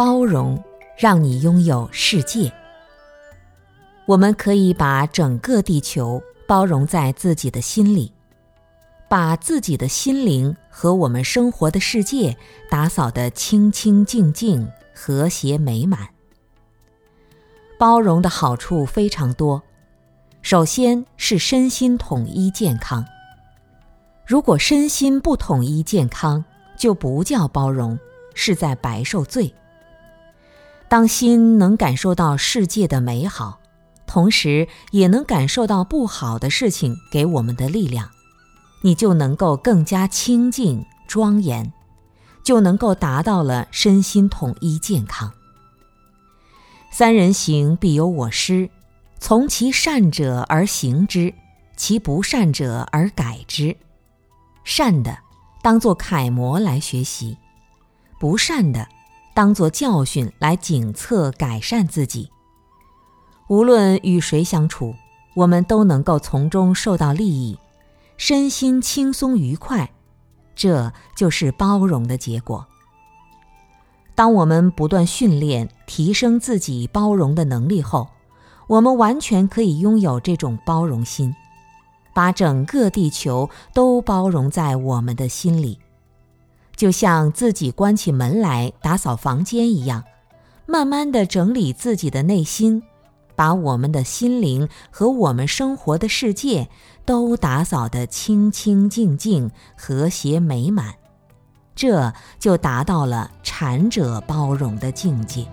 包容让你拥有世界。我们可以把整个地球包容在自己的心里，把自己的心灵和我们生活的世界打扫得清清净净、和谐美满。包容的好处非常多，首先是身心统一健康。如果身心不统一健康，就不叫包容，是在白受罪。当心能感受到世界的美好，同时也能感受到不好的事情给我们的力量，你就能够更加清净庄严，就能够达到了身心统一健康。三人行必有我师，从其善者而行之，其不善者而改之。善的。当做楷模来学习，不善的当做教训来警策改善自己。无论与谁相处，我们都能够从中受到利益，身心轻松愉快，这就是包容的结果。当我们不断训练、提升自己包容的能力后，我们完全可以拥有这种包容心。把整个地球都包容在我们的心里，就像自己关起门来打扫房间一样，慢慢地整理自己的内心，把我们的心灵和我们生活的世界都打扫得清清净净、和谐美满，这就达到了禅者包容的境界。